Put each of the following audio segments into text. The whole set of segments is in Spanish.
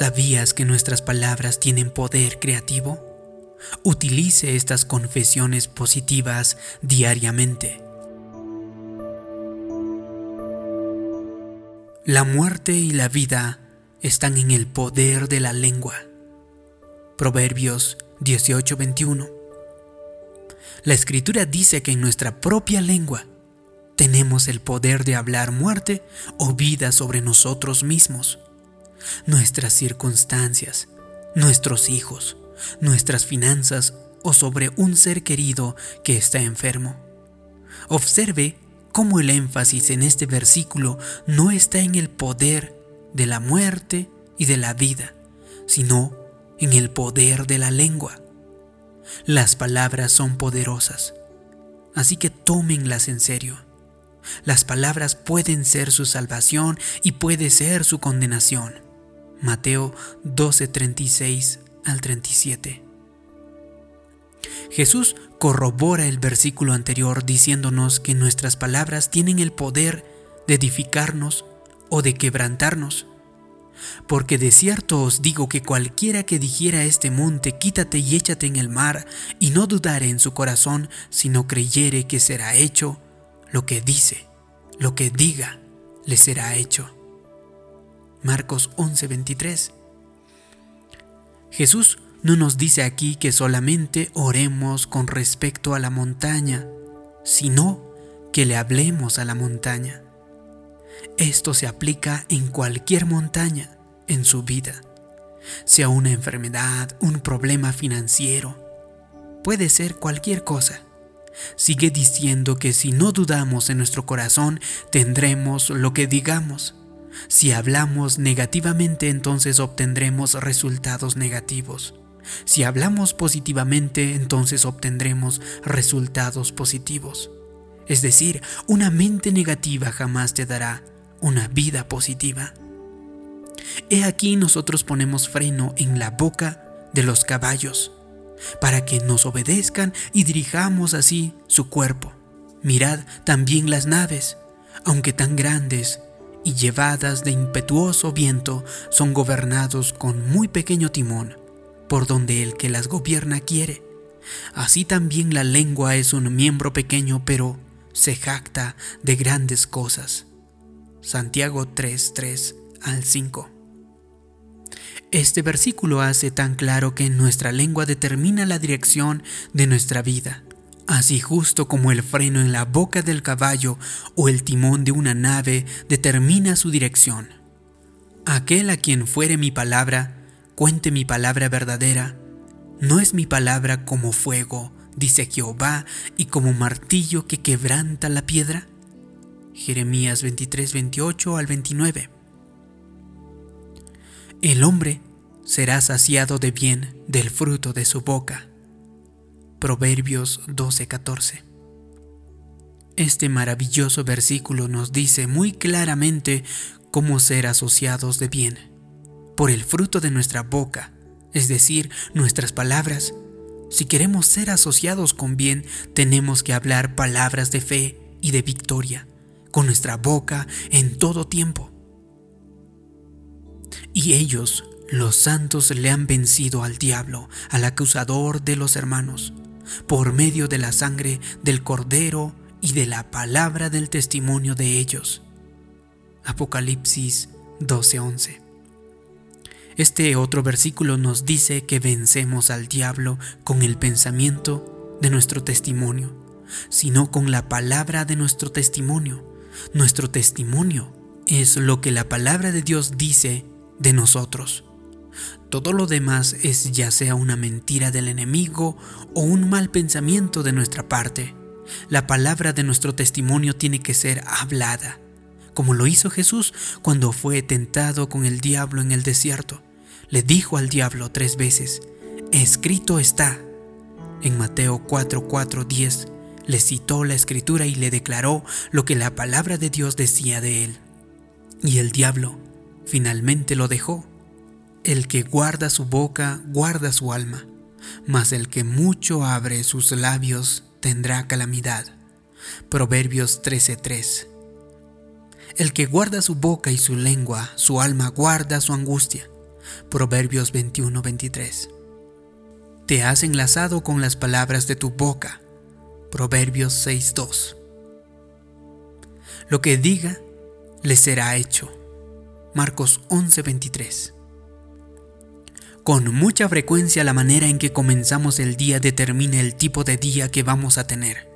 ¿Sabías que nuestras palabras tienen poder creativo? Utilice estas confesiones positivas diariamente. La muerte y la vida están en el poder de la lengua. Proverbios 18:21. La escritura dice que en nuestra propia lengua tenemos el poder de hablar muerte o vida sobre nosotros mismos, nuestras circunstancias, nuestros hijos, nuestras finanzas o sobre un ser querido que está enfermo. Observe cómo el énfasis en este versículo no está en el poder de la muerte y de la vida, sino en el poder de la lengua. Las palabras son poderosas, así que tómenlas en serio. Las palabras pueden ser su salvación y puede ser su condenación. Mateo 12:36 al 37. Jesús corrobora el versículo anterior diciéndonos que nuestras palabras tienen el poder de edificarnos o de quebrantarnos. Porque de cierto os digo que cualquiera que dijera a este monte, quítate y échate en el mar, y no dudare en su corazón, sino creyere que será hecho, lo que dice, lo que diga, le será hecho. Marcos 11:23. Jesús no nos dice aquí que solamente oremos con respecto a la montaña, sino que le hablemos a la montaña. Esto se aplica en cualquier montaña en su vida, sea una enfermedad, un problema financiero, puede ser cualquier cosa. Sigue diciendo que si no dudamos en nuestro corazón, tendremos lo que digamos. Si hablamos negativamente, entonces obtendremos resultados negativos. Si hablamos positivamente, entonces obtendremos resultados positivos. Es decir, una mente negativa jamás te dará una vida positiva. He aquí nosotros ponemos freno en la boca de los caballos para que nos obedezcan y dirijamos así su cuerpo. Mirad también las naves, aunque tan grandes y llevadas de impetuoso viento, son gobernados con muy pequeño timón, por donde el que las gobierna quiere. Así también la lengua es un miembro pequeño, pero se jacta de grandes cosas. Santiago 3, 3 al 5. Este versículo hace tan claro que nuestra lengua determina la dirección de nuestra vida, así justo como el freno en la boca del caballo o el timón de una nave determina su dirección. Aquel a quien fuere mi palabra, cuente mi palabra verdadera, no es mi palabra como fuego, dice Jehová, y como martillo que quebranta la piedra. Jeremías 23, 28 al 29. El hombre será saciado de bien del fruto de su boca. Proverbios 12:14. Este maravilloso versículo nos dice muy claramente cómo ser asociados de bien. Por el fruto de nuestra boca, es decir, nuestras palabras. Si queremos ser asociados con bien, tenemos que hablar palabras de fe y de victoria, con nuestra boca en todo tiempo. Y ellos, los santos, le han vencido al diablo, al acusador de los hermanos, por medio de la sangre del cordero y de la palabra del testimonio de ellos. Apocalipsis 12:11. Este otro versículo nos dice que vencemos al diablo con el pensamiento de nuestro testimonio, sino con la palabra de nuestro testimonio. Nuestro testimonio es lo que la palabra de Dios dice de nosotros. Todo lo demás es ya sea una mentira del enemigo o un mal pensamiento de nuestra parte. La palabra de nuestro testimonio tiene que ser hablada, como lo hizo Jesús cuando fue tentado con el diablo en el desierto. Le dijo al diablo tres veces, escrito está. En Mateo 4, 4, 10 le citó la escritura y le declaró lo que la palabra de Dios decía de él. Y el diablo finalmente lo dejó. El que guarda su boca, guarda su alma, mas el que mucho abre sus labios tendrá calamidad. Proverbios 13:3 El que guarda su boca y su lengua, su alma guarda su angustia, Proverbios 21-23. Te has enlazado con las palabras de tu boca. Proverbios 6.2. Lo que diga, le será hecho. Marcos 11:23. Con mucha frecuencia la manera en que comenzamos el día determina el tipo de día que vamos a tener.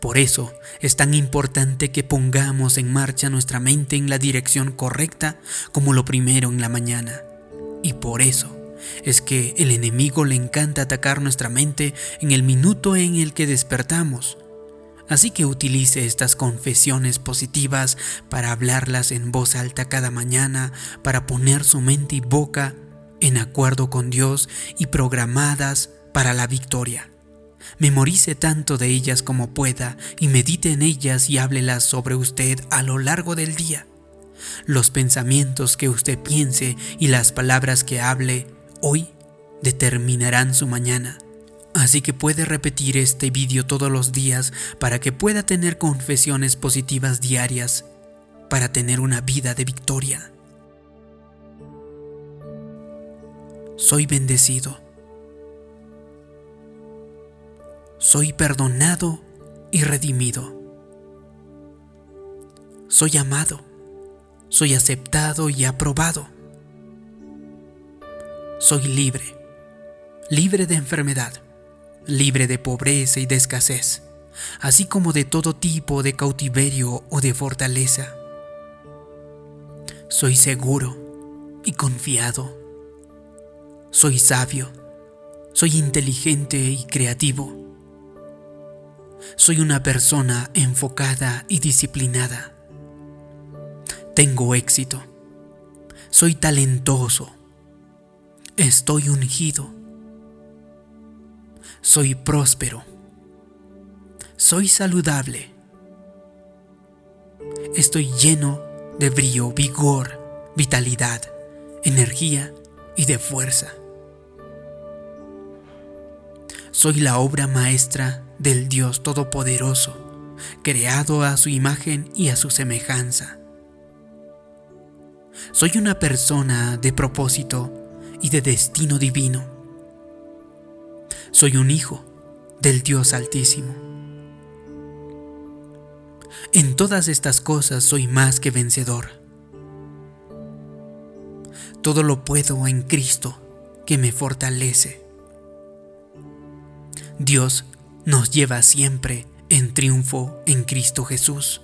Por eso es tan importante que pongamos en marcha nuestra mente en la dirección correcta como lo primero en la mañana. Y por eso es que el enemigo le encanta atacar nuestra mente en el minuto en el que despertamos. Así que utilice estas confesiones positivas para hablarlas en voz alta cada mañana, para poner su mente y boca en acuerdo con Dios y programadas para la victoria. Memorice tanto de ellas como pueda y medite en ellas y háblelas sobre usted a lo largo del día. Los pensamientos que usted piense y las palabras que hable hoy determinarán su mañana. Así que puede repetir este vídeo todos los días para que pueda tener confesiones positivas diarias, para tener una vida de victoria. Soy bendecido. Soy perdonado y redimido. Soy amado. Soy aceptado y aprobado. Soy libre. Libre de enfermedad. Libre de pobreza y de escasez. Así como de todo tipo de cautiverio o de fortaleza. Soy seguro y confiado soy sabio, soy inteligente y creativo. Soy una persona enfocada y disciplinada. Tengo éxito. Soy talentoso. Estoy ungido. Soy próspero. Soy saludable. Estoy lleno de brío, vigor, vitalidad, energía y de fuerza. Soy la obra maestra del Dios Todopoderoso, creado a su imagen y a su semejanza. Soy una persona de propósito y de destino divino. Soy un hijo del Dios Altísimo. En todas estas cosas soy más que vencedor. Todo lo puedo en Cristo que me fortalece. Dios nos lleva siempre en triunfo en Cristo Jesús.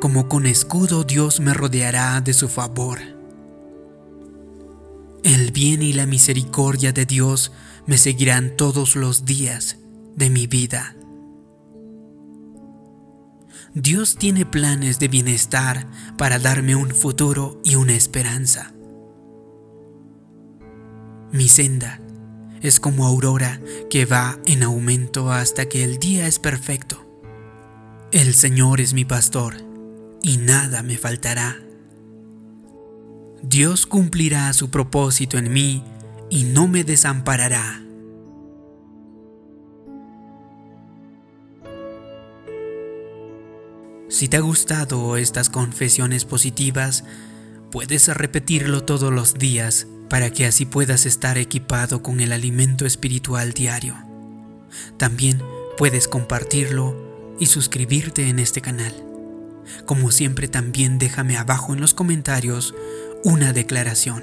Como con escudo Dios me rodeará de su favor. El bien y la misericordia de Dios me seguirán todos los días de mi vida. Dios tiene planes de bienestar para darme un futuro y una esperanza. Mi senda es como aurora que va en aumento hasta que el día es perfecto. El Señor es mi pastor y nada me faltará. Dios cumplirá su propósito en mí y no me desamparará. Si te ha gustado estas confesiones positivas, puedes repetirlo todos los días para que así puedas estar equipado con el alimento espiritual diario. También puedes compartirlo y suscribirte en este canal. Como siempre también déjame abajo en los comentarios una declaración.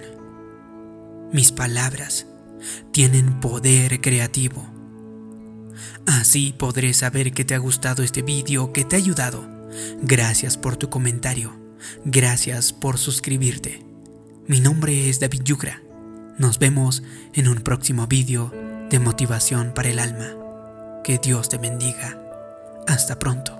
Mis palabras tienen poder creativo. Así podré saber que te ha gustado este vídeo, que te ha ayudado. Gracias por tu comentario. Gracias por suscribirte. Mi nombre es David Yucra. Nos vemos en un próximo vídeo de motivación para el alma. Que Dios te bendiga. Hasta pronto.